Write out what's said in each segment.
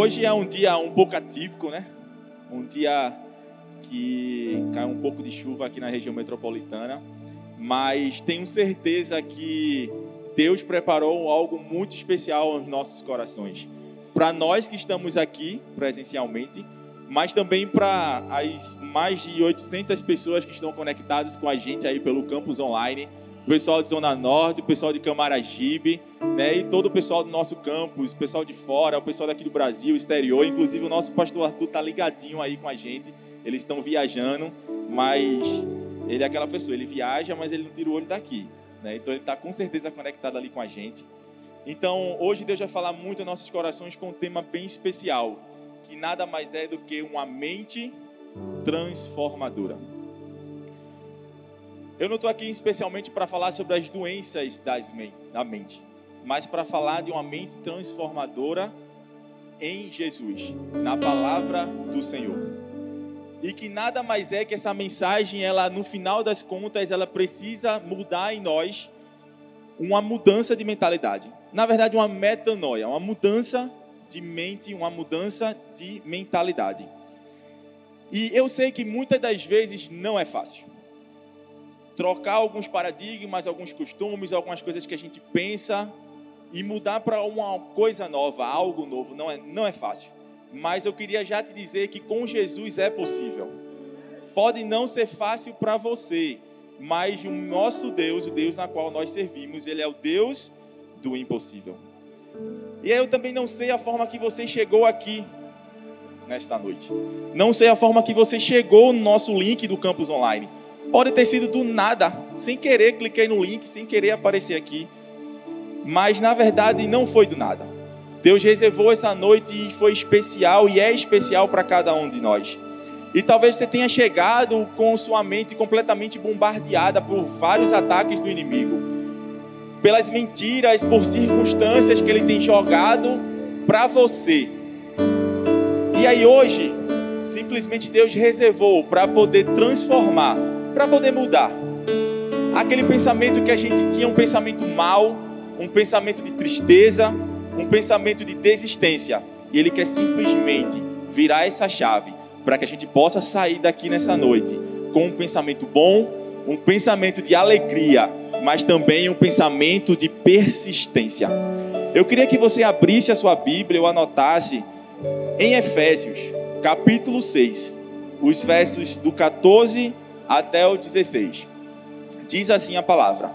Hoje é um dia um pouco atípico, né? Um dia que cai um pouco de chuva aqui na região metropolitana, mas tenho certeza que Deus preparou algo muito especial aos nossos corações. Para nós que estamos aqui presencialmente, mas também para as mais de 800 pessoas que estão conectadas com a gente aí pelo campus online, o pessoal de Zona Norte, o pessoal de Camaragibe, né, e todo o pessoal do nosso campus, o pessoal de fora, o pessoal daqui do Brasil, exterior, inclusive o nosso pastor Arthur tá ligadinho aí com a gente. Eles estão viajando, mas ele é aquela pessoa, ele viaja, mas ele não tira o olho daqui, né? Então ele está com certeza conectado ali com a gente. Então, hoje Deus vai falar muito em nossos corações com um tema bem especial, que nada mais é do que uma mente transformadora. Eu não estou aqui especialmente para falar sobre as doenças das da mente, mas para falar de uma mente transformadora em Jesus, na palavra do Senhor. E que nada mais é que essa mensagem, ela no final das contas, ela precisa mudar em nós uma mudança de mentalidade. Na verdade, uma metanoia, uma mudança de mente, uma mudança de mentalidade. E eu sei que muitas das vezes não é fácil. Trocar alguns paradigmas, alguns costumes, algumas coisas que a gente pensa e mudar para uma coisa nova, algo novo, não é, não é fácil. Mas eu queria já te dizer que com Jesus é possível. Pode não ser fácil para você, mas o nosso Deus, o Deus na qual nós servimos, ele é o Deus do impossível. E eu também não sei a forma que você chegou aqui nesta noite. Não sei a forma que você chegou no nosso link do campus online. Pode ter sido do nada, sem querer cliquei no link, sem querer aparecer aqui. Mas na verdade não foi do nada. Deus reservou essa noite e foi especial e é especial para cada um de nós. E talvez você tenha chegado com sua mente completamente bombardeada por vários ataques do inimigo pelas mentiras, por circunstâncias que ele tem jogado para você. E aí hoje, simplesmente Deus reservou para poder transformar, para poder mudar. Aquele pensamento que a gente tinha um pensamento mal, um pensamento de tristeza, um pensamento de desistência. E ele quer simplesmente virar essa chave para que a gente possa sair daqui nessa noite com um pensamento bom, um pensamento de alegria, mas também um pensamento de persistência. Eu queria que você abrisse a sua Bíblia ou anotasse em Efésios, capítulo 6, os versos do 14 até o 16. Diz assim a palavra: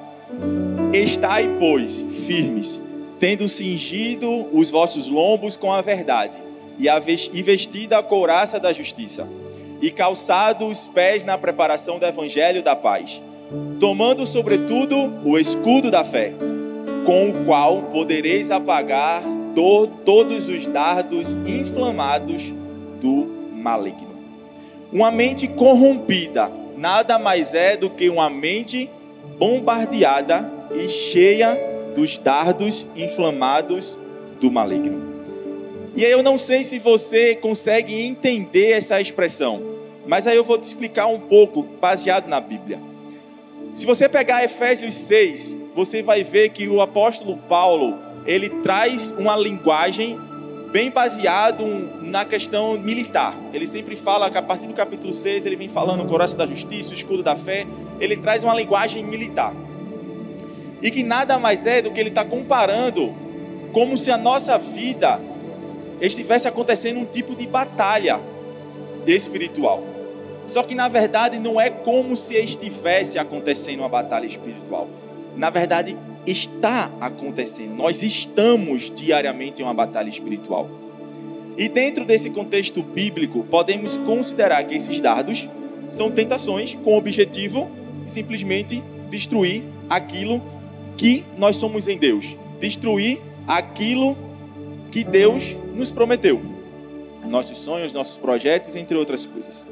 Estai, pois, firmes, tendo cingido os vossos lombos com a verdade, e vestida a couraça da justiça, e calçado os pés na preparação do evangelho da paz tomando sobretudo o escudo da fé, com o qual podereis apagar to todos os dardos inflamados do maligno. Uma mente corrompida nada mais é do que uma mente bombardeada e cheia dos dardos inflamados do maligno. E aí eu não sei se você consegue entender essa expressão, mas aí eu vou te explicar um pouco baseado na Bíblia. Se você pegar Efésios 6, você vai ver que o apóstolo Paulo, ele traz uma linguagem bem baseado na questão militar. Ele sempre fala que a partir do capítulo 6, ele vem falando o coração da justiça, o escudo da fé, ele traz uma linguagem militar. E que nada mais é do que ele está comparando como se a nossa vida estivesse acontecendo um tipo de batalha espiritual. Só que na verdade não é como se estivesse acontecendo uma batalha espiritual. Na verdade, está acontecendo. Nós estamos diariamente em uma batalha espiritual. E dentro desse contexto bíblico, podemos considerar que esses dardos são tentações com o objetivo de simplesmente destruir aquilo que nós somos em Deus, destruir aquilo que Deus nos prometeu, nossos sonhos, nossos projetos, entre outras coisas.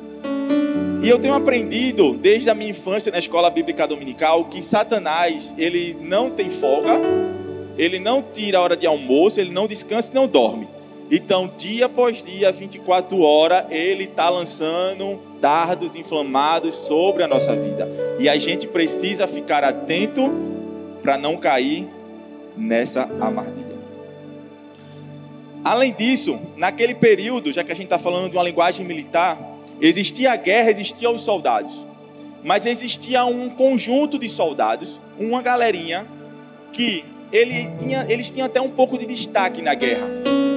E eu tenho aprendido desde a minha infância na escola bíblica dominical que Satanás, ele não tem folga, ele não tira a hora de almoço, ele não descansa e não dorme. Então, dia após dia, 24 horas, ele está lançando dardos inflamados sobre a nossa vida. E a gente precisa ficar atento para não cair nessa armadilha. Além disso, naquele período, já que a gente está falando de uma linguagem militar, existia a guerra, existiam os soldados. Mas existia um conjunto de soldados, uma galerinha, que ele tinha, eles tinham até um pouco de destaque na guerra,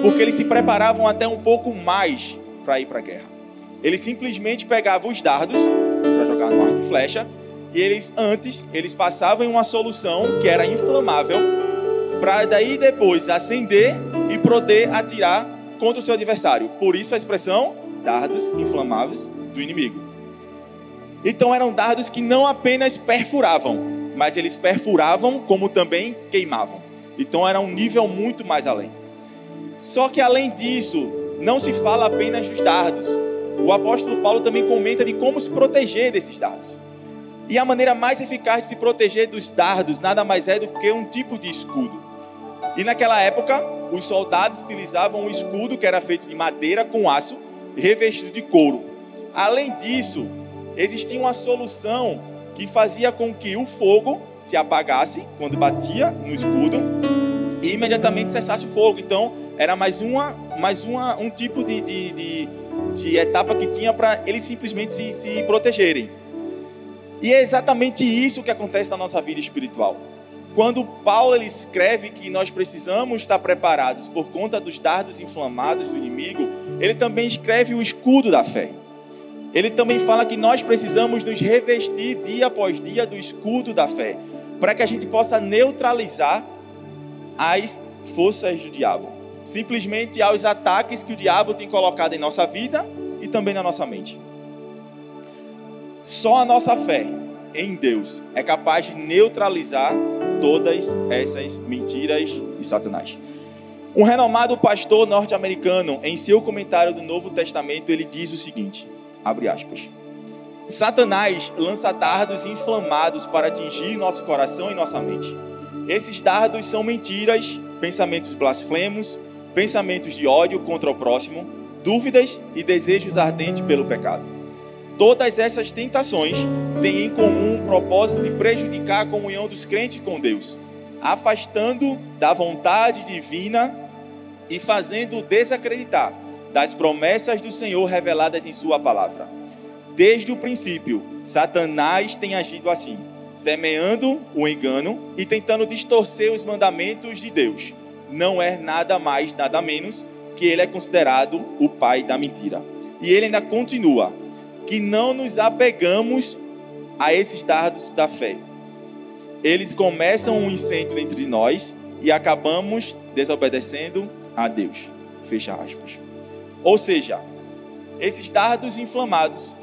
porque eles se preparavam até um pouco mais para ir para a guerra. Eles simplesmente pegavam os dardos para jogar no arco e flecha, e eles antes eles passavam em uma solução que era inflamável, para daí depois acender e poder atirar contra o seu adversário. Por isso a expressão dardos inflamáveis do inimigo. Então eram dardos que não apenas perfuravam, mas eles perfuravam como também queimavam. Então era um nível muito mais além. Só que além disso, não se fala apenas dos dardos. O apóstolo Paulo também comenta de como se proteger desses dardos. E a maneira mais eficaz de se proteger dos dardos nada mais é do que um tipo de escudo. E naquela época, os soldados utilizavam um escudo que era feito de madeira com aço, revestido de couro. Além disso, existia uma solução que fazia com que o fogo se apagasse quando batia no escudo e imediatamente cessasse o fogo. Então, era mais, uma, mais uma, um tipo de, de, de, de etapa que tinha para eles simplesmente se, se protegerem. E é exatamente isso que acontece na nossa vida espiritual. Quando Paulo ele escreve que nós precisamos estar preparados por conta dos dardos inflamados do inimigo, ele também escreve o escudo da fé. Ele também fala que nós precisamos nos revestir dia após dia do escudo da fé, para que a gente possa neutralizar as forças do diabo, simplesmente aos ataques que o diabo tem colocado em nossa vida e também na nossa mente. Só a nossa fé em Deus é capaz de neutralizar todas essas mentiras de Satanás. Um renomado pastor norte-americano, em seu comentário do Novo Testamento, ele diz o seguinte: abre aspas. Satanás lança dardos inflamados para atingir nosso coração e nossa mente. Esses dardos são mentiras, pensamentos blasfemos, pensamentos de ódio contra o próximo, dúvidas e desejos ardentes pelo pecado. Todas essas tentações têm em comum o propósito de prejudicar a comunhão dos crentes com Deus, afastando da vontade divina e fazendo desacreditar das promessas do Senhor reveladas em Sua palavra. Desde o princípio, Satanás tem agido assim, semeando o engano e tentando distorcer os mandamentos de Deus. Não é nada mais, nada menos que ele é considerado o pai da mentira. E ele ainda continua: que não nos apegamos a esses dardos da fé. Eles começam um incêndio entre nós e acabamos desobedecendo a Deus. Fecha aspas. Ou seja, esses dardos inflamados,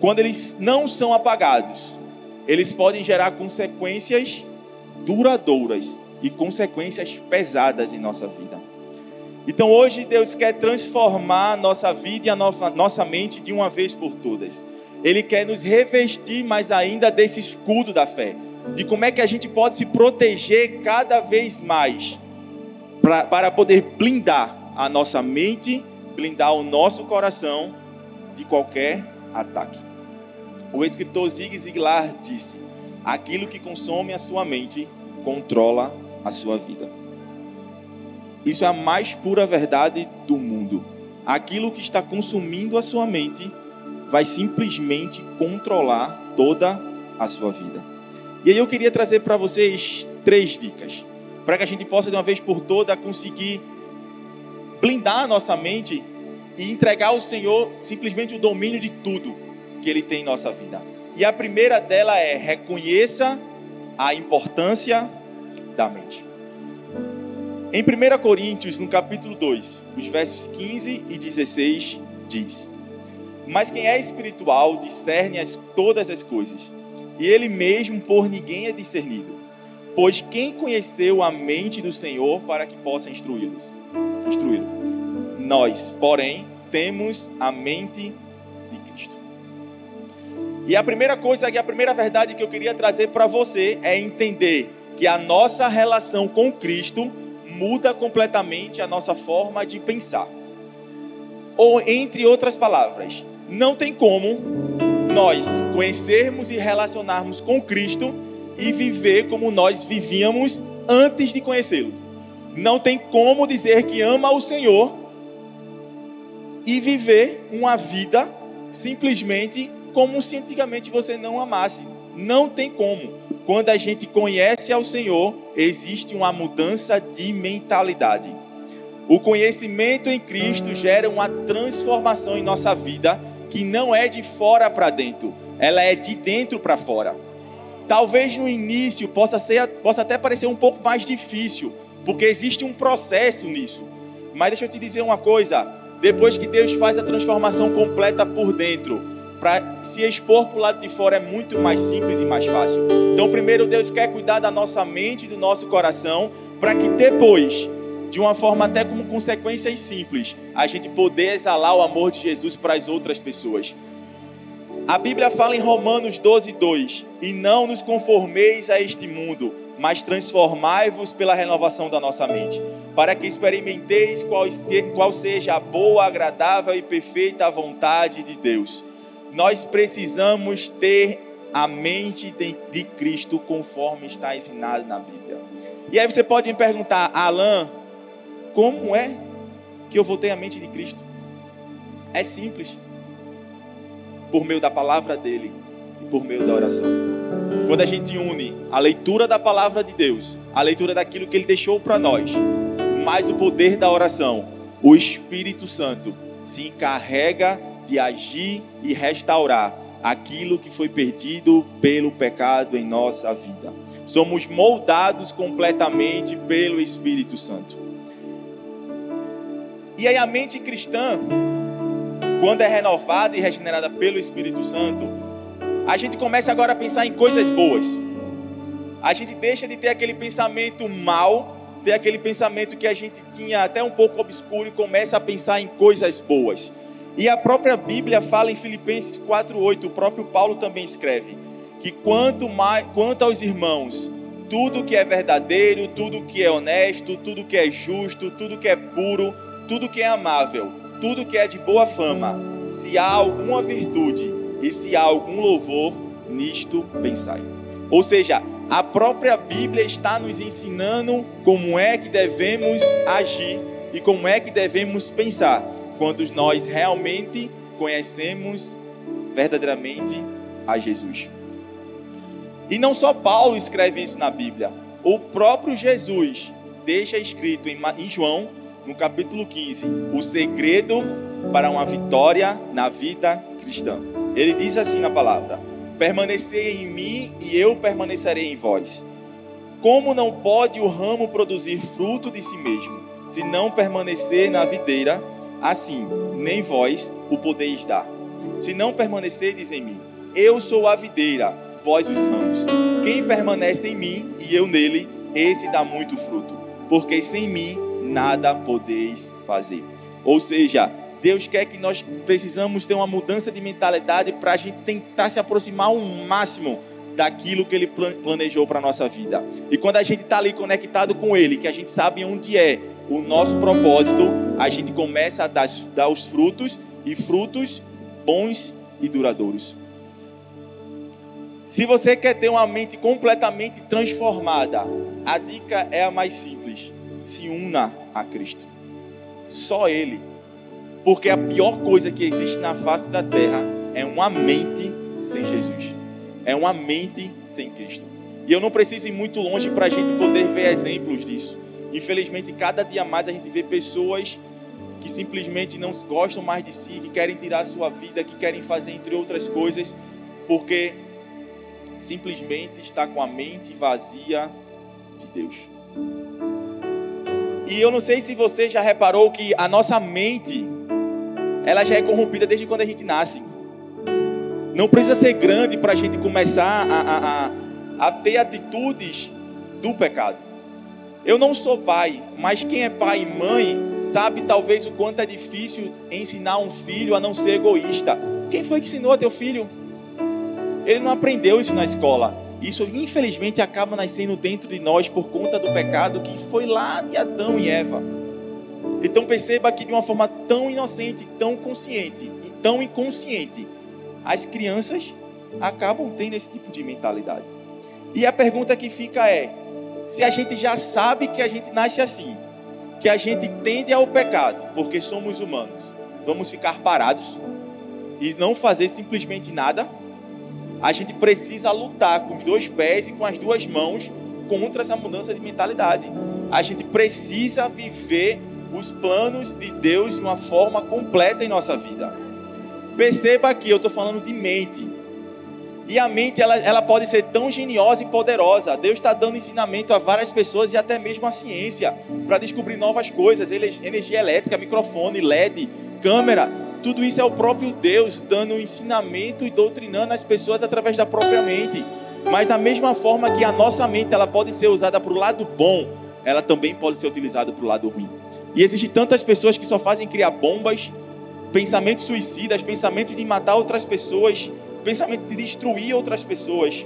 quando eles não são apagados, eles podem gerar consequências duradouras e consequências pesadas em nossa vida. Então hoje Deus quer transformar a nossa vida e a nossa, nossa mente de uma vez por todas. Ele quer nos revestir mais ainda desse escudo da fé, de como é que a gente pode se proteger cada vez mais pra, para poder blindar a nossa mente, blindar o nosso coração de qualquer ataque. O escritor Zig Ziglar disse: Aquilo que consome a sua mente controla a sua vida. Isso é a mais pura verdade do mundo. Aquilo que está consumindo a sua mente vai simplesmente controlar toda a sua vida. E aí eu queria trazer para vocês três dicas, para que a gente possa de uma vez por todas conseguir blindar a nossa mente e entregar ao Senhor simplesmente o domínio de tudo que Ele tem em nossa vida. E a primeira dela é reconheça a importância da mente. Em 1 Coríntios, no capítulo 2, os versos 15 e 16, diz: Mas quem é espiritual discerne as, todas as coisas, e ele mesmo por ninguém é discernido. Pois quem conheceu a mente do Senhor para que possa instruí-los? Instruí-lo. Nós, porém, temos a mente de Cristo. E a primeira coisa, a primeira verdade que eu queria trazer para você é entender que a nossa relação com Cristo muda completamente a nossa forma de pensar. Ou, entre outras palavras, não tem como nós conhecermos e relacionarmos com Cristo e viver como nós vivíamos antes de conhecê-lo. Não tem como dizer que ama o Senhor e viver uma vida simplesmente como se antigamente você não amasse. Não tem como. Quando a gente conhece ao Senhor, existe uma mudança de mentalidade. O conhecimento em Cristo gera uma transformação em nossa vida que não é de fora para dentro, ela é de dentro para fora. Talvez no início possa, ser, possa até parecer um pouco mais difícil, porque existe um processo nisso. Mas deixa eu te dizer uma coisa: depois que Deus faz a transformação completa por dentro, para se expor para o lado de fora é muito mais simples e mais fácil. Então, primeiro, Deus quer cuidar da nossa mente e do nosso coração, para que depois, de uma forma até como consequências simples, a gente poder exalar o amor de Jesus para as outras pessoas. A Bíblia fala em Romanos 12, 2: E não nos conformeis a este mundo, mas transformai-vos pela renovação da nossa mente, para que experimenteis qual, seja a boa, agradável e perfeita vontade de Deus. Nós precisamos ter a mente de, de Cristo conforme está ensinado na Bíblia. E aí você pode me perguntar, Alain, como é que eu vou ter a mente de Cristo? É simples por meio da palavra dele e por meio da oração. Quando a gente une a leitura da palavra de Deus, a leitura daquilo que ele deixou para nós, mais o poder da oração, o Espírito Santo se encarrega de agir e restaurar aquilo que foi perdido pelo pecado em nossa vida. Somos moldados completamente pelo Espírito Santo. E aí a mente cristã quando é renovada e regenerada pelo Espírito Santo, a gente começa agora a pensar em coisas boas. A gente deixa de ter aquele pensamento mal, ter aquele pensamento que a gente tinha até um pouco obscuro e começa a pensar em coisas boas. E a própria Bíblia fala em Filipenses 4:8, o próprio Paulo também escreve que quanto mais, quanto aos irmãos, tudo que é verdadeiro, tudo que é honesto, tudo que é justo, tudo que é puro, tudo que é amável, tudo que é de boa fama, se há alguma virtude e se há algum louvor, nisto pensai. Ou seja, a própria Bíblia está nos ensinando como é que devemos agir e como é que devemos pensar quando nós realmente conhecemos verdadeiramente a Jesus. E não só Paulo escreve isso na Bíblia, o próprio Jesus deixa escrito em João no capítulo 15, o segredo para uma vitória na vida cristã. Ele diz assim na palavra: Permanecei em mim e eu permanecerei em vós. Como não pode o ramo produzir fruto de si mesmo, se não permanecer na videira, assim nem vós o podeis dar. Se não permanecerdes em mim, eu sou a videira, vós os ramos. Quem permanece em mim e eu nele, esse dá muito fruto, porque sem mim nada podeis fazer. Ou seja, Deus quer que nós precisamos ter uma mudança de mentalidade para a gente tentar se aproximar ao máximo daquilo que Ele planejou para a nossa vida. E quando a gente está ali conectado com Ele, que a gente sabe onde é o nosso propósito, a gente começa a dar, dar os frutos e frutos bons e duradouros. Se você quer ter uma mente completamente transformada, a dica é a mais simples se una a Cristo. Só Ele. Porque a pior coisa que existe na face da terra é uma mente sem Jesus. É uma mente sem Cristo. E eu não preciso ir muito longe para a gente poder ver exemplos disso. Infelizmente, cada dia mais a gente vê pessoas que simplesmente não gostam mais de si, que querem tirar a sua vida, que querem fazer entre outras coisas, porque simplesmente está com a mente vazia de Deus. E eu não sei se você já reparou que a nossa mente, ela já é corrompida desde quando a gente nasce. Não precisa ser grande para a gente começar a, a, a, a ter atitudes do pecado. Eu não sou pai, mas quem é pai e mãe sabe talvez o quanto é difícil ensinar um filho a não ser egoísta. Quem foi que ensinou a teu filho? Ele não aprendeu isso na escola. Isso, infelizmente, acaba nascendo dentro de nós por conta do pecado que foi lá de Adão e Eva. Então perceba que de uma forma tão inocente, tão consciente e tão inconsciente, as crianças acabam tendo esse tipo de mentalidade. E a pergunta que fica é: se a gente já sabe que a gente nasce assim, que a gente tende ao pecado, porque somos humanos, vamos ficar parados e não fazer simplesmente nada. A gente precisa lutar com os dois pés e com as duas mãos contra essa mudança de mentalidade. A gente precisa viver os planos de Deus de uma forma completa em nossa vida. Perceba que eu estou falando de mente. E a mente ela, ela pode ser tão geniosa e poderosa. Deus está dando ensinamento a várias pessoas e até mesmo a ciência para descobrir novas coisas, energia elétrica, microfone, LED, câmera. Tudo isso é o próprio Deus dando ensinamento e doutrinando as pessoas através da própria mente. Mas da mesma forma que a nossa mente ela pode ser usada para o lado bom, ela também pode ser utilizada para o lado ruim. E existem tantas pessoas que só fazem criar bombas, pensamentos suicidas, pensamentos de matar outras pessoas, pensamento de destruir outras pessoas.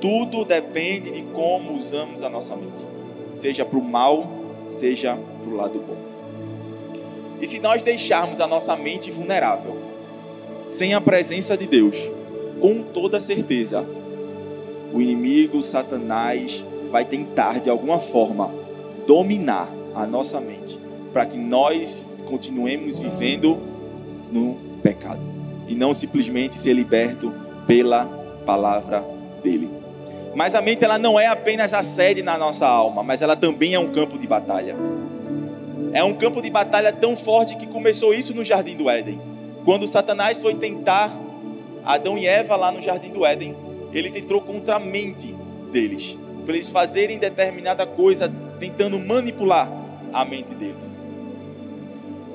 Tudo depende de como usamos a nossa mente, seja para o mal, seja para o lado bom. E se nós deixarmos a nossa mente vulnerável, sem a presença de Deus, com toda certeza, o inimigo, Satanás, vai tentar de alguma forma dominar a nossa mente, para que nós continuemos vivendo no pecado e não simplesmente ser liberto pela palavra dele. Mas a mente ela não é apenas a sede na nossa alma, mas ela também é um campo de batalha. É um campo de batalha tão forte que começou isso no jardim do Éden. Quando Satanás foi tentar Adão e Eva lá no jardim do Éden, ele tentou contra a mente deles, para eles fazerem determinada coisa, tentando manipular a mente deles.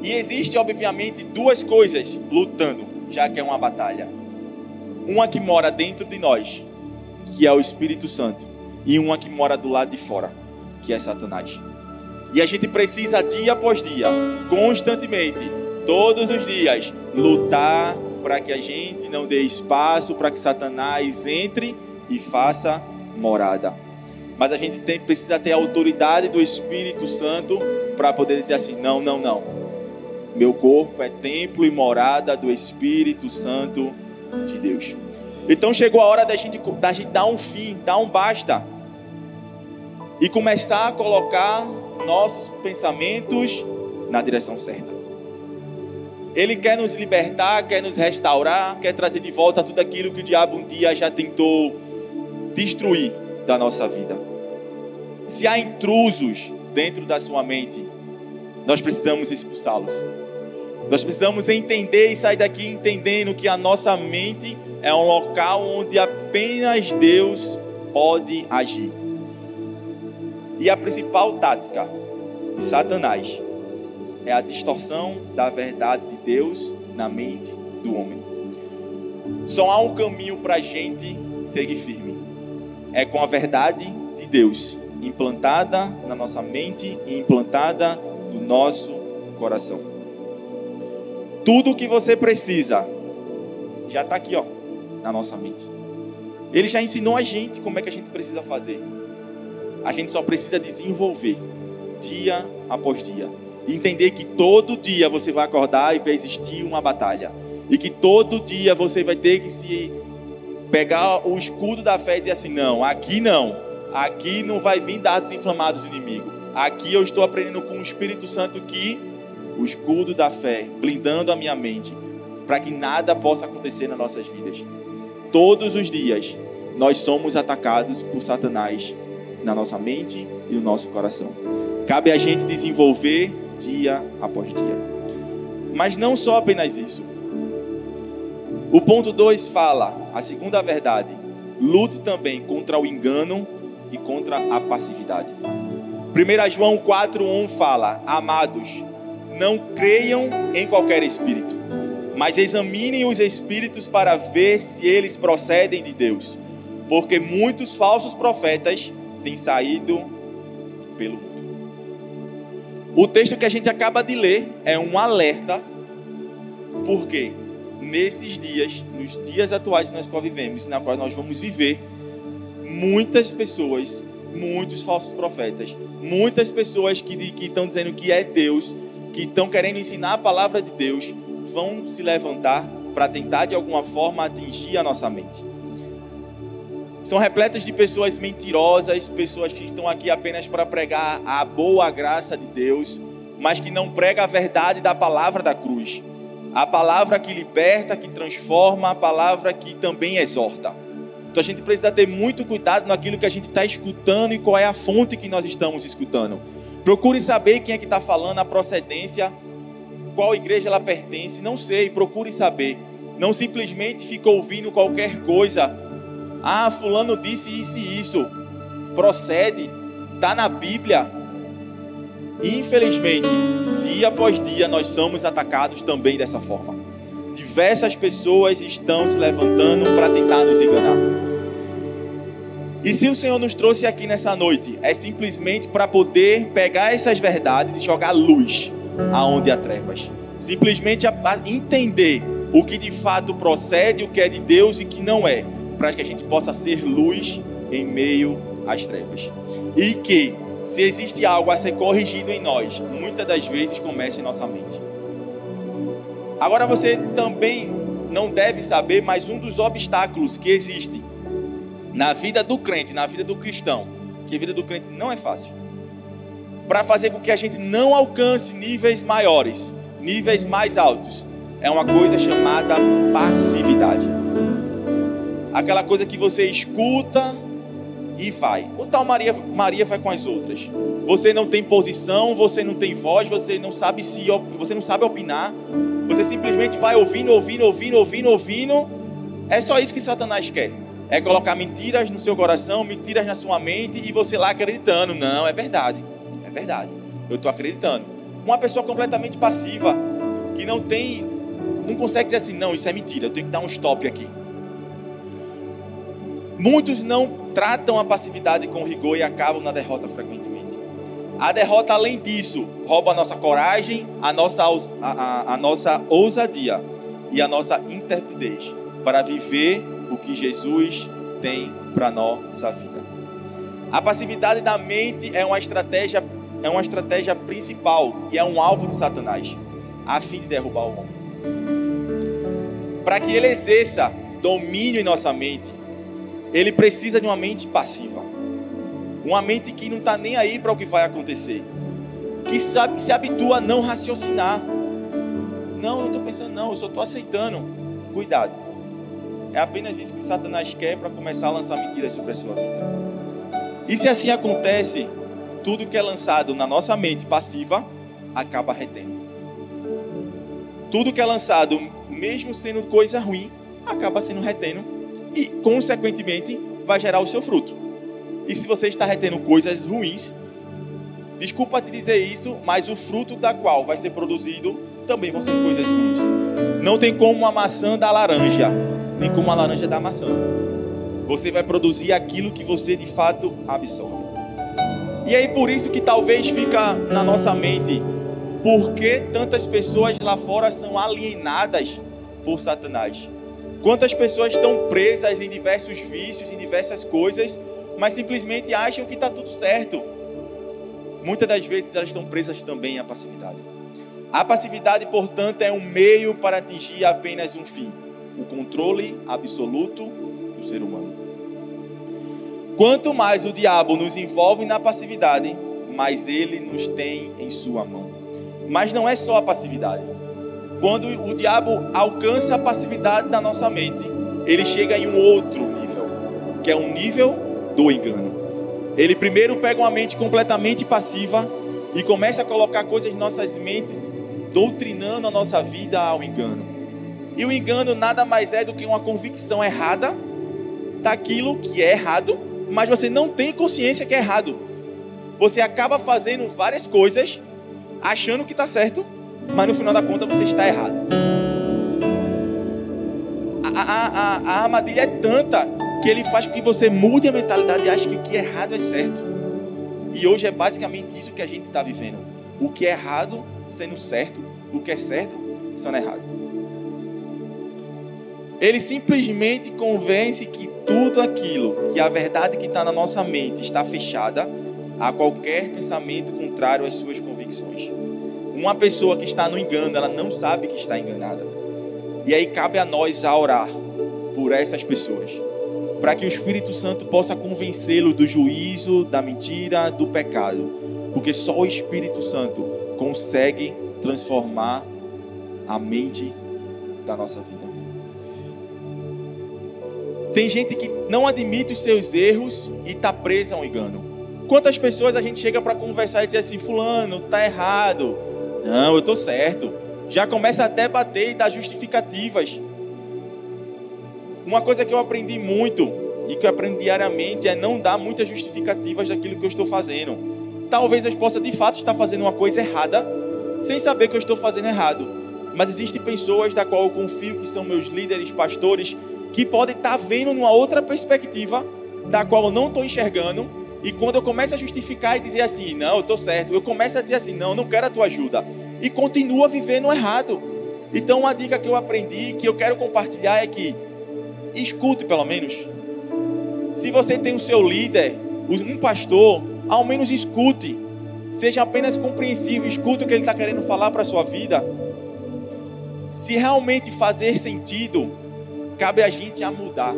E existe, obviamente, duas coisas lutando, já que é uma batalha. Uma que mora dentro de nós, que é o Espírito Santo, e uma que mora do lado de fora, que é Satanás. E a gente precisa dia após dia, constantemente, todos os dias, lutar para que a gente não dê espaço para que Satanás entre e faça morada. Mas a gente tem, precisa ter a autoridade do Espírito Santo para poder dizer assim: não, não, não. Meu corpo é templo e morada do Espírito Santo de Deus. Então chegou a hora da gente, da gente dar um fim, dar um basta. E começar a colocar nossos pensamentos na direção certa. Ele quer nos libertar, quer nos restaurar, quer trazer de volta tudo aquilo que o diabo um dia já tentou destruir da nossa vida. Se há intrusos dentro da sua mente, nós precisamos expulsá-los. Nós precisamos entender e sair daqui entendendo que a nossa mente é um local onde apenas Deus pode agir. E a principal tática de Satanás é a distorção da verdade de Deus na mente do homem. Só há um caminho para a gente seguir firme é com a verdade de Deus implantada na nossa mente e implantada no nosso coração. Tudo o que você precisa já está aqui, ó, na nossa mente. Ele já ensinou a gente como é que a gente precisa fazer. A gente só precisa desenvolver dia após dia. E entender que todo dia você vai acordar e vai existir uma batalha. E que todo dia você vai ter que se pegar o escudo da fé e dizer assim: não, aqui não, aqui não vai vir dados inflamados do inimigo. Aqui eu estou aprendendo com o Espírito Santo que o escudo da fé, blindando a minha mente, para que nada possa acontecer nas nossas vidas. Todos os dias nós somos atacados por Satanás na nossa mente e no nosso coração. Cabe a gente desenvolver dia após dia. Mas não só apenas isso. O ponto 2 fala, a segunda verdade, lute também contra o engano e contra a passividade. 1 João 4,1 fala: Amados, não creiam em qualquer espírito, mas examinem os espíritos para ver se eles procedem de Deus, porque muitos falsos profetas têm saído pelo mundo. O texto que a gente acaba de ler é um alerta, por quê? nesses dias, nos dias atuais que nós vivemos, na qual nós vamos viver, muitas pessoas, muitos falsos profetas, muitas pessoas que, que estão dizendo que é Deus, que estão querendo ensinar a palavra de Deus, vão se levantar para tentar de alguma forma atingir a nossa mente. São repletas de pessoas mentirosas, pessoas que estão aqui apenas para pregar a boa graça de Deus, mas que não prega a verdade da palavra da cruz. A palavra que liberta, que transforma, a palavra que também exorta. Então a gente precisa ter muito cuidado naquilo que a gente está escutando e qual é a fonte que nós estamos escutando. Procure saber quem é que está falando, a procedência, qual igreja ela pertence, não sei, procure saber. Não simplesmente fica ouvindo qualquer coisa ah, fulano disse isso e isso. Procede, está na Bíblia. Infelizmente, dia após dia nós somos atacados também dessa forma. Diversas pessoas estão se levantando para tentar nos enganar. E se o Senhor nos trouxe aqui nessa noite, é simplesmente para poder pegar essas verdades e jogar luz aonde há trevas. Simplesmente entender o que de fato procede, o que é de Deus e o que não é para que a gente possa ser luz em meio às trevas. E que, se existe algo a ser corrigido em nós, muitas das vezes começa em nossa mente. Agora você também não deve saber, mas um dos obstáculos que existe na vida do crente, na vida do cristão, que a vida do crente não é fácil, para fazer com que a gente não alcance níveis maiores, níveis mais altos, é uma coisa chamada passividade aquela coisa que você escuta e vai. O tal Maria, Maria vai com as outras. Você não tem posição, você não tem voz, você não sabe se você não sabe opinar. Você simplesmente vai ouvindo, ouvindo, ouvindo, ouvindo, ouvindo. É só isso que Satanás quer. É colocar mentiras no seu coração, mentiras na sua mente e você lá acreditando. Não, é verdade. É verdade. Eu estou acreditando. Uma pessoa completamente passiva, que não tem, não consegue dizer assim, não, isso é mentira, eu tenho que dar um stop aqui. Muitos não tratam a passividade com rigor e acabam na derrota frequentemente. A derrota, além disso, rouba a nossa coragem, a nossa, a, a, a nossa ousadia e a nossa intrepidez para viver o que Jesus tem para nossa vida. A passividade da mente é uma estratégia, é uma estratégia principal e é um alvo de Satanás, a fim de derrubar o homem. Para que ele exerça domínio em nossa mente, ele precisa de uma mente passiva. Uma mente que não está nem aí para o que vai acontecer. Que sabe se habitua a não raciocinar. Não, eu estou pensando, não, eu só estou aceitando. Cuidado. É apenas isso que Satanás quer para começar a lançar mentiras sobre a sua vida. E se assim acontece, tudo que é lançado na nossa mente passiva acaba retendo. Tudo que é lançado, mesmo sendo coisa ruim, acaba sendo retendo e, consequentemente, vai gerar o seu fruto. E se você está retendo coisas ruins, desculpa te dizer isso, mas o fruto da qual vai ser produzido também vão ser coisas ruins. Não tem como uma maçã da laranja, nem como uma laranja da maçã. Você vai produzir aquilo que você de fato absorve. E aí por isso que talvez fica na nossa mente, por que tantas pessoas lá fora são alienadas por Satanás? Quantas pessoas estão presas em diversos vícios, em diversas coisas, mas simplesmente acham que está tudo certo. Muitas das vezes elas estão presas também à passividade. A passividade, portanto, é um meio para atingir apenas um fim: o controle absoluto do ser humano. Quanto mais o diabo nos envolve na passividade, mais ele nos tem em sua mão. Mas não é só a passividade. Quando o diabo alcança a passividade da nossa mente, ele chega em um outro nível, que é um nível do engano. Ele primeiro pega uma mente completamente passiva e começa a colocar coisas em nossas mentes, doutrinando a nossa vida ao engano. E o engano nada mais é do que uma convicção errada daquilo que é errado, mas você não tem consciência que é errado. Você acaba fazendo várias coisas achando que está certo, mas no final da conta você está errado. A, a, a, a armadilha é tanta que ele faz com que você mude a mentalidade e ache que o que é errado é certo. E hoje é basicamente isso que a gente está vivendo. O que é errado sendo certo, o que é certo sendo errado. Ele simplesmente convence que tudo aquilo, que a verdade que está na nossa mente está fechada a qualquer pensamento contrário às suas convicções. Uma pessoa que está no engano, ela não sabe que está enganada. E aí cabe a nós a orar por essas pessoas. para que o Espírito Santo possa convencê-lo do juízo, da mentira, do pecado. Porque só o Espírito Santo consegue transformar a mente da nossa vida. Tem gente que não admite os seus erros e está presa a um engano. Quantas pessoas a gente chega para conversar e dizer assim: Fulano, tu está errado. Não, eu estou certo. Já começa a bater e dar justificativas. Uma coisa que eu aprendi muito e que eu aprendo diariamente é não dar muitas justificativas daquilo que eu estou fazendo. Talvez eu possa de fato estar fazendo uma coisa errada sem saber que eu estou fazendo errado. Mas existem pessoas da qual eu confio que são meus líderes, pastores, que podem estar vendo numa outra perspectiva, da qual eu não estou enxergando, e quando eu começo a justificar e dizer assim, não, eu estou certo, eu começo a dizer assim, não, não quero a tua ajuda, e continua vivendo errado. Então, uma dica que eu aprendi, que eu quero compartilhar é que escute pelo menos. Se você tem o seu líder, um pastor, ao menos escute. Seja apenas compreensivo, escute o que ele está querendo falar para a sua vida. Se realmente fazer sentido, cabe a gente a mudar.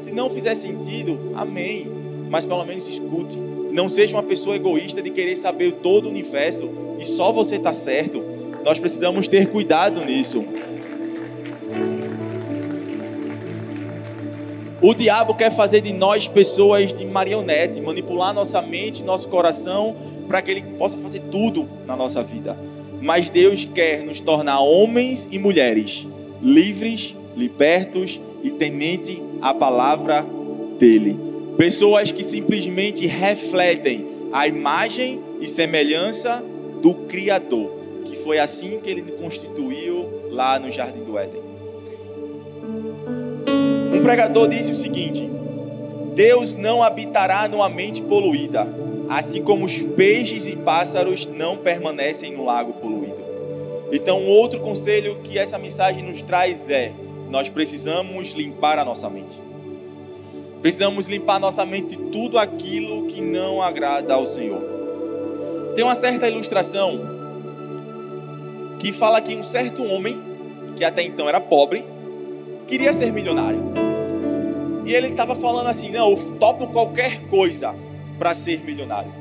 Se não fizer sentido, amém. Mas pelo menos escute. Não seja uma pessoa egoísta de querer saber todo o universo e só você está certo. Nós precisamos ter cuidado nisso. O diabo quer fazer de nós pessoas de marionete, manipular nossa mente, nosso coração, para que ele possa fazer tudo na nossa vida. Mas Deus quer nos tornar homens e mulheres livres libertos e temente a palavra dele. Pessoas que simplesmente refletem a imagem e semelhança do Criador, que foi assim que ele constituiu lá no Jardim do Éden. Um pregador disse o seguinte: Deus não habitará numa mente poluída, assim como os peixes e pássaros não permanecem no lago poluído. Então, outro conselho que essa mensagem nos traz é: nós precisamos limpar a nossa mente. Precisamos limpar nossa mente de tudo aquilo que não agrada ao Senhor. Tem uma certa ilustração que fala que um certo homem, que até então era pobre, queria ser milionário. E ele estava falando assim: não, eu topo qualquer coisa para ser milionário.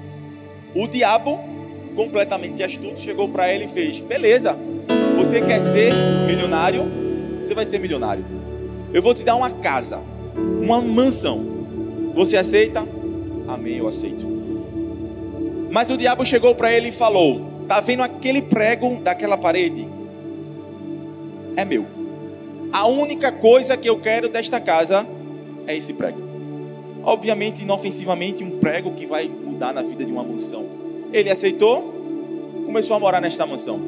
O diabo, completamente astuto, chegou para ele e fez: beleza, você quer ser milionário? você vai ser milionário. Eu vou te dar uma casa, uma mansão. Você aceita? Amém, eu aceito. Mas o diabo chegou para ele e falou: Tá vendo aquele prego daquela parede? É meu. A única coisa que eu quero desta casa é esse prego. Obviamente, inofensivamente, um prego que vai mudar na vida de uma mansão. Ele aceitou, começou a morar nesta mansão.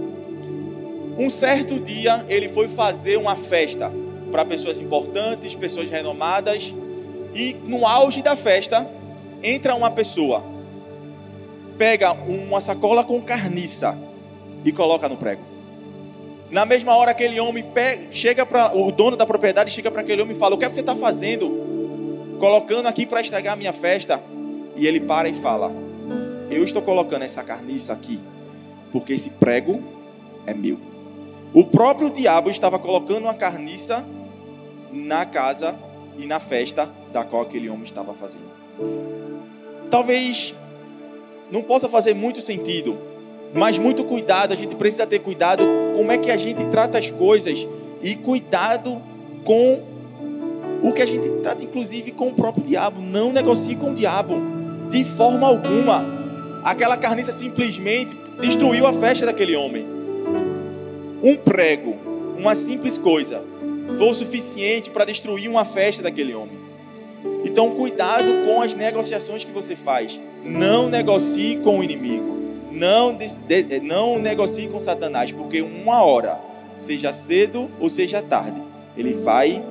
Um certo dia ele foi fazer uma festa para pessoas importantes, pessoas renomadas, e no auge da festa entra uma pessoa, pega uma sacola com carniça e coloca no prego. Na mesma hora aquele homem pega, chega para o dono da propriedade chega para aquele homem e fala: "O que, é que você está fazendo? Colocando aqui para estragar a minha festa?" E ele para e fala: "Eu estou colocando essa carniça aqui porque esse prego é meu." O próprio diabo estava colocando uma carniça na casa e na festa da qual aquele homem estava fazendo. Talvez não possa fazer muito sentido, mas muito cuidado, a gente precisa ter cuidado como é que a gente trata as coisas e cuidado com o que a gente trata, inclusive com o próprio diabo. Não negocie com o diabo, de forma alguma. Aquela carniça simplesmente destruiu a festa daquele homem um prego, uma simples coisa, foi o suficiente para destruir uma festa daquele homem. Então, cuidado com as negociações que você faz. Não negocie com o inimigo. Não, de, de, não negocie com Satanás, porque uma hora, seja cedo ou seja tarde, ele vai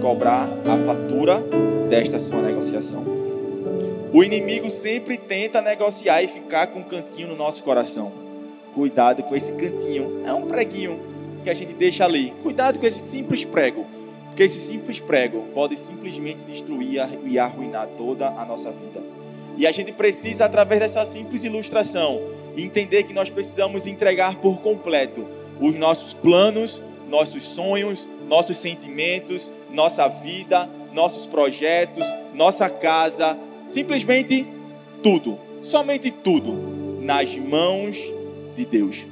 cobrar a fatura desta sua negociação. O inimigo sempre tenta negociar e ficar com um cantinho no nosso coração. Cuidado com esse cantinho. É um preguinho que a gente deixa ali. Cuidado com esse simples prego. Porque esse simples prego pode simplesmente destruir e arruinar toda a nossa vida. E a gente precisa, através dessa simples ilustração, entender que nós precisamos entregar por completo os nossos planos, nossos sonhos, nossos sentimentos, nossa vida, nossos projetos, nossa casa, simplesmente tudo, somente tudo, nas mãos de Deus,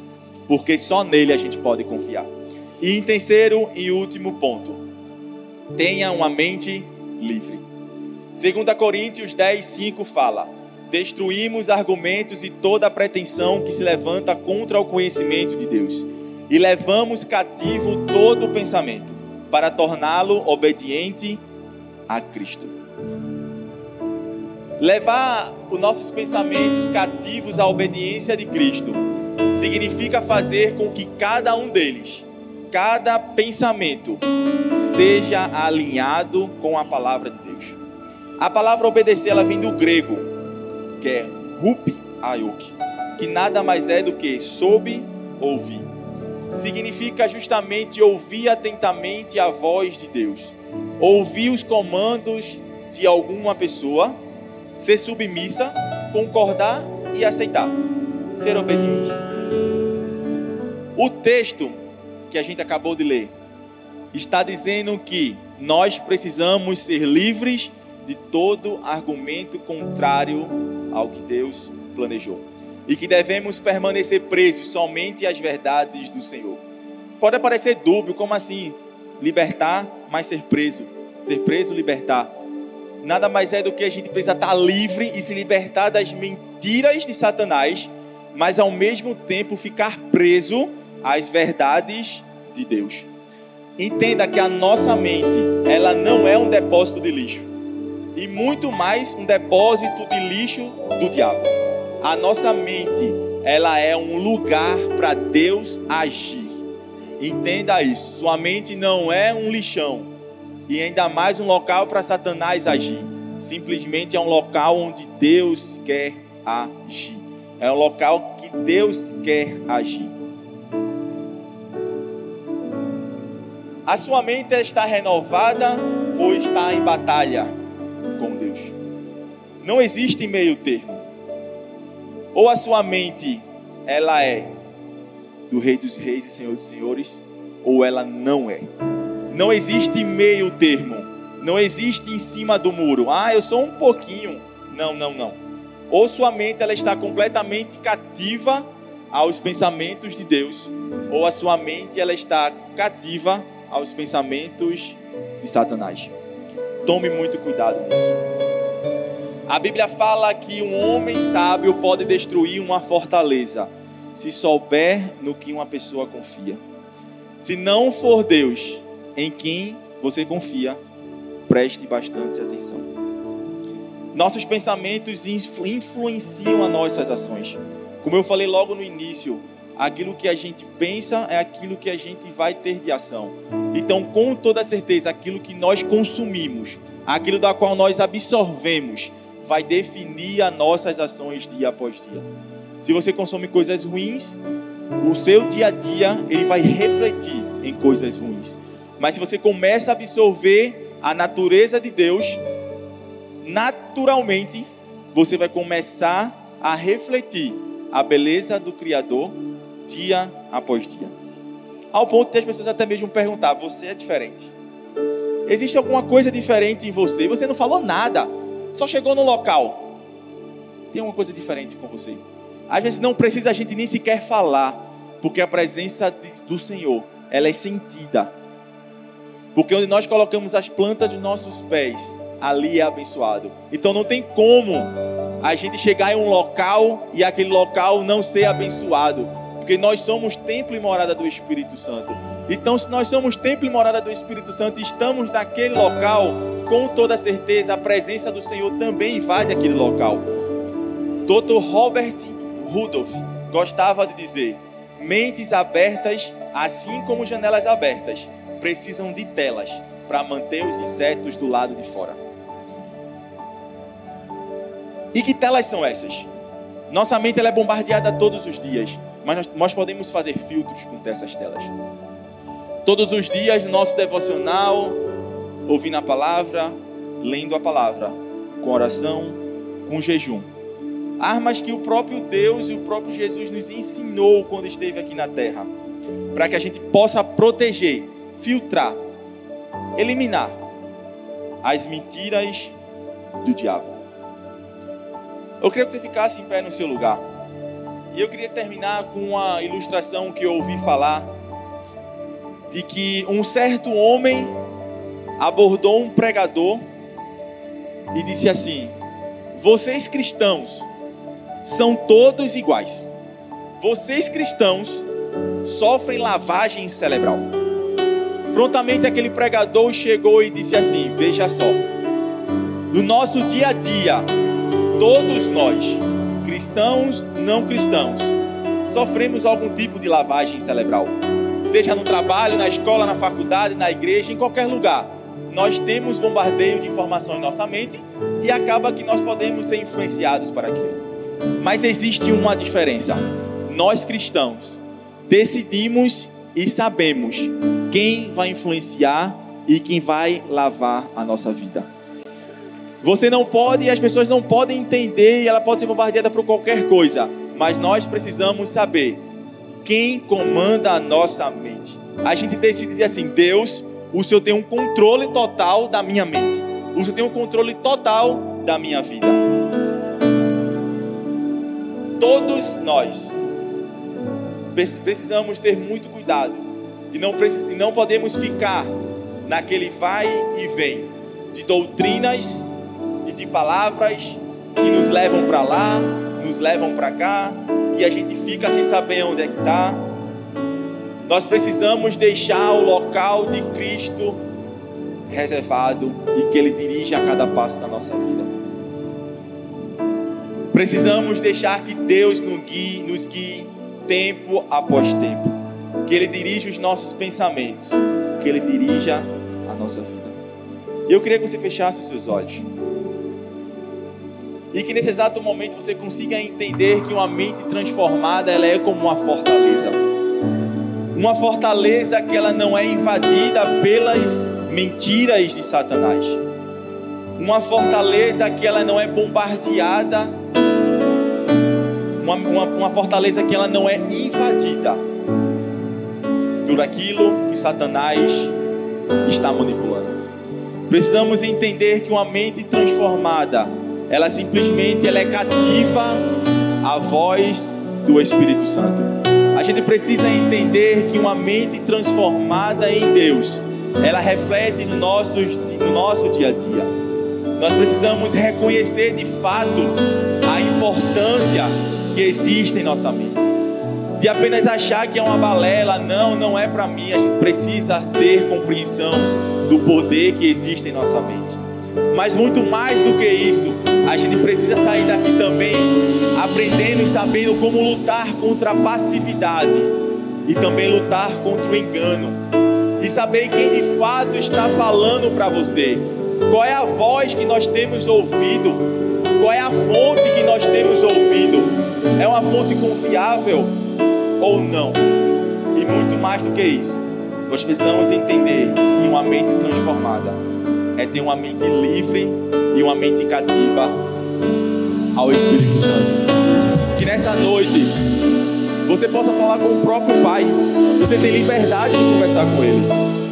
porque só nele a gente pode confiar. E em terceiro e último ponto, tenha uma mente livre. 2 Coríntios 10, 5 fala: Destruímos argumentos e toda pretensão que se levanta contra o conhecimento de Deus, e levamos cativo todo o pensamento, para torná-lo obediente a Cristo. Levar os nossos pensamentos cativos à obediência de Cristo significa fazer com que cada um deles cada pensamento seja alinhado com a palavra de Deus. A palavra obedecer, ela vem do grego, que é rup ayuk, que nada mais é do que sob ouvir. Significa justamente ouvir atentamente a voz de Deus, ouvir os comandos de alguma pessoa, ser submissa, concordar e aceitar, ser obediente. O texto que a gente acabou de ler está dizendo que nós precisamos ser livres de todo argumento contrário ao que Deus planejou e que devemos permanecer presos somente às verdades do Senhor. Pode parecer dúbio, como assim? Libertar, mas ser preso. Ser preso, libertar. Nada mais é do que a gente precisa estar livre e se libertar das mentiras de Satanás, mas ao mesmo tempo ficar preso as verdades de Deus. Entenda que a nossa mente, ela não é um depósito de lixo, e muito mais um depósito de lixo do diabo. A nossa mente, ela é um lugar para Deus agir. Entenda isso. Sua mente não é um lixão e ainda mais um local para Satanás agir. Simplesmente é um local onde Deus quer agir. É um local que Deus quer agir. A sua mente está renovada ou está em batalha com Deus? Não existe meio termo. Ou a sua mente ela é do Rei dos Reis e Senhor dos Senhores, ou ela não é. Não existe meio termo. Não existe em cima do muro. Ah, eu sou um pouquinho. Não, não, não. Ou sua mente ela está completamente cativa aos pensamentos de Deus, ou a sua mente ela está cativa aos pensamentos de Satanás. Tome muito cuidado nisso. A Bíblia fala que um homem sábio pode destruir uma fortaleza se souber no que uma pessoa confia. Se não for Deus em quem você confia, preste bastante atenção. Nossos pensamentos influenciam as nossas ações. Como eu falei logo no início, aquilo que a gente pensa é aquilo que a gente vai ter de ação. Então, com toda certeza, aquilo que nós consumimos, aquilo da qual nós absorvemos, vai definir as nossas ações dia após dia. Se você consome coisas ruins, o seu dia a dia ele vai refletir em coisas ruins. Mas se você começa a absorver a natureza de Deus, naturalmente você vai começar a refletir a beleza do Criador dia após dia. Ao ponto de as pessoas até mesmo perguntar: você é diferente? Existe alguma coisa diferente em você? Você não falou nada, só chegou no local. Tem alguma coisa diferente com você? Às vezes não precisa a gente nem sequer falar, porque a presença do Senhor, ela é sentida. Porque onde nós colocamos as plantas dos nossos pés, ali é abençoado. Então não tem como a gente chegar em um local e aquele local não ser abençoado porque nós somos templo e morada do Espírito Santo. Então, se nós somos templo e morada do Espírito Santo estamos naquele local, com toda certeza a presença do Senhor também invade aquele local. Dr. Robert Rudolph gostava de dizer: mentes abertas, assim como janelas abertas, precisam de telas para manter os insetos do lado de fora. E que telas são essas? Nossa mente ela é bombardeada todos os dias mas nós, nós podemos fazer filtros com essas telas. Todos os dias, no nosso devocional, ouvindo a palavra, lendo a palavra, com oração, com jejum. Armas que o próprio Deus e o próprio Jesus nos ensinou quando esteve aqui na terra, para que a gente possa proteger, filtrar, eliminar as mentiras do diabo. Eu queria que você ficasse em pé no seu lugar. E eu queria terminar com uma ilustração que eu ouvi falar de que um certo homem abordou um pregador e disse assim: Vocês cristãos são todos iguais. Vocês cristãos sofrem lavagem cerebral. Prontamente aquele pregador chegou e disse assim: Veja só, no nosso dia a dia, todos nós, cristãos, não cristãos, sofremos algum tipo de lavagem cerebral. Seja no trabalho, na escola, na faculdade, na igreja, em qualquer lugar. Nós temos bombardeio de informação em nossa mente e acaba que nós podemos ser influenciados para aquilo. Mas existe uma diferença. Nós cristãos decidimos e sabemos quem vai influenciar e quem vai lavar a nossa vida. Você não pode, as pessoas não podem entender e ela pode ser bombardeada por qualquer coisa, mas nós precisamos saber quem comanda a nossa mente. A gente decide dizer assim: Deus, o Senhor tem um controle total da minha mente, o Senhor tem um controle total da minha vida. Todos nós precisamos ter muito cuidado e não, e não podemos ficar naquele vai e vem de doutrinas e de palavras que nos levam para lá, nos levam para cá e a gente fica sem saber onde é que está. Nós precisamos deixar o local de Cristo reservado e que Ele dirija a cada passo da nossa vida. Precisamos deixar que Deus nos guie, nos guie tempo após tempo. Que Ele dirija os nossos pensamentos. Que Ele dirija a nossa vida. Eu queria que você fechasse os seus olhos. E que nesse exato momento você consiga entender que uma mente transformada ela é como uma fortaleza. Uma fortaleza que ela não é invadida pelas mentiras de Satanás. Uma fortaleza que ela não é bombardeada uma, uma, uma fortaleza que ela não é invadida por aquilo que Satanás está manipulando. Precisamos entender que uma mente transformada, ela simplesmente ela é cativa à voz do Espírito Santo. A gente precisa entender que uma mente transformada em Deus, ela reflete no nosso, no nosso dia a dia. Nós precisamos reconhecer de fato a importância que existe em nossa mente. De apenas achar que é uma balela, não, não é para mim. A gente precisa ter compreensão do poder que existe em nossa mente. Mas muito mais do que isso, a gente precisa sair daqui também aprendendo e sabendo como lutar contra a passividade e também lutar contra o engano. E saber quem de fato está falando para você. Qual é a voz que nós temos ouvido? Qual é a fonte que nós temos ouvido? é uma fonte confiável ou não. E muito mais do que isso, nós precisamos entender que uma mente transformada é ter uma mente livre e uma mente cativa ao Espírito Santo. Que nessa noite você possa falar com o próprio Pai. Você tem liberdade de conversar com Ele.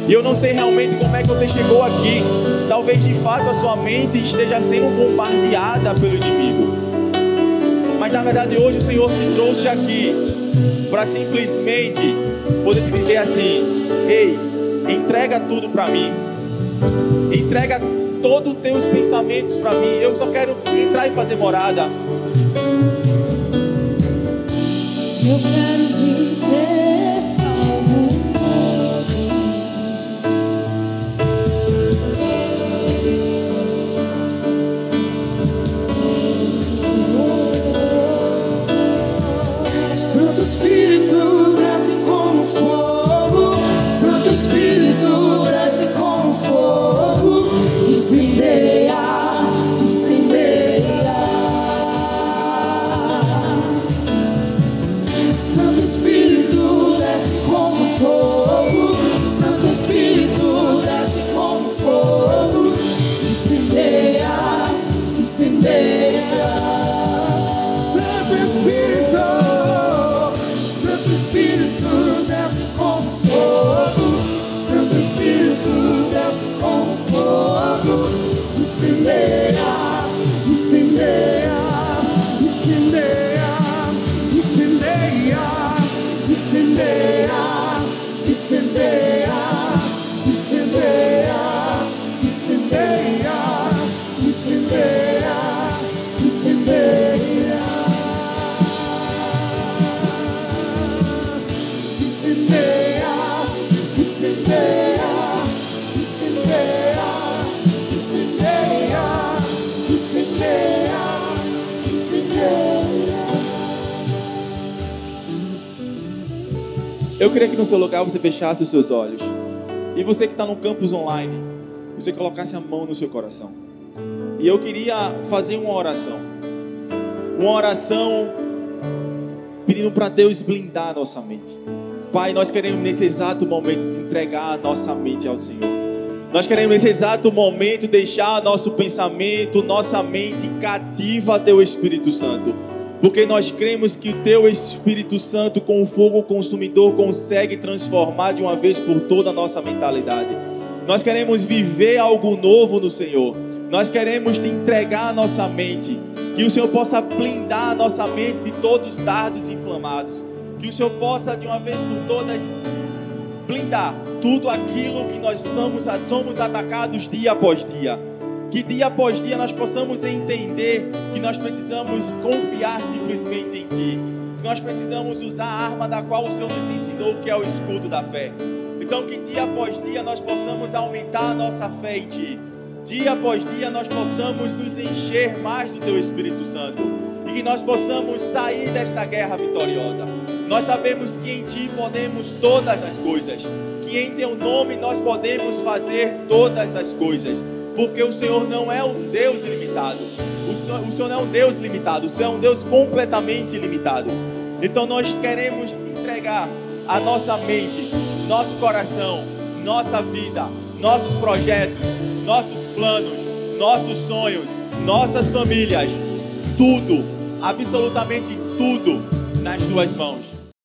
E eu não sei realmente como é que você chegou aqui. Talvez de fato a sua mente esteja sendo bombardeada pelo inimigo. Mas na verdade hoje o Senhor te trouxe aqui para simplesmente poder te dizer assim: ei, entrega tudo para mim. Entrega todos os teus pensamentos para mim. Eu só quero entrar e fazer morada. Eu quero queria que no seu lugar você fechasse os seus olhos. E você que está no campus online, você colocasse a mão no seu coração. E eu queria fazer uma oração. Uma oração pedindo para Deus blindar a nossa mente. Pai, nós queremos nesse exato momento te entregar a nossa mente ao Senhor. Nós queremos nesse exato momento deixar nosso pensamento, nossa mente cativa a Teu Espírito Santo. Porque nós cremos que o Teu Espírito Santo, com o fogo consumidor, consegue transformar de uma vez por toda a nossa mentalidade. Nós queremos viver algo novo no Senhor. Nós queremos te entregar a nossa mente. Que o Senhor possa blindar a nossa mente de todos os dardos inflamados. Que o Senhor possa, de uma vez por todas, blindar tudo aquilo que nós estamos, somos atacados dia após dia. Que dia após dia nós possamos entender que nós precisamos confiar simplesmente em Ti. Que nós precisamos usar a arma da qual o Senhor nos ensinou, que é o escudo da fé. Então, que dia após dia nós possamos aumentar a nossa fé em Ti. Dia após dia nós possamos nos encher mais do Teu Espírito Santo. E que nós possamos sair desta guerra vitoriosa. Nós sabemos que em Ti podemos todas as coisas. Que em Teu nome nós podemos fazer todas as coisas porque o Senhor não é um Deus ilimitado. O Senhor, o Senhor não é um Deus limitado, o Senhor é um Deus completamente ilimitado. Então nós queremos entregar a nossa mente, nosso coração, nossa vida, nossos projetos, nossos planos, nossos sonhos, nossas famílias, tudo, absolutamente tudo nas tuas mãos.